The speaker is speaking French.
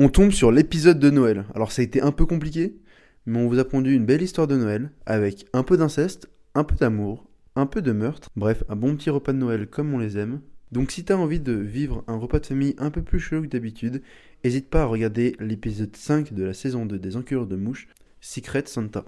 On tombe sur l'épisode de Noël. Alors ça a été un peu compliqué, mais on vous a pondu une belle histoire de Noël avec un peu d'inceste, un peu d'amour, un peu de meurtre, bref, un bon petit repas de Noël comme on les aime. Donc si t'as envie de vivre un repas de famille un peu plus chaud que d'habitude, n'hésite pas à regarder l'épisode 5 de la saison 2 des Encureurs de Mouches, Secret Santa.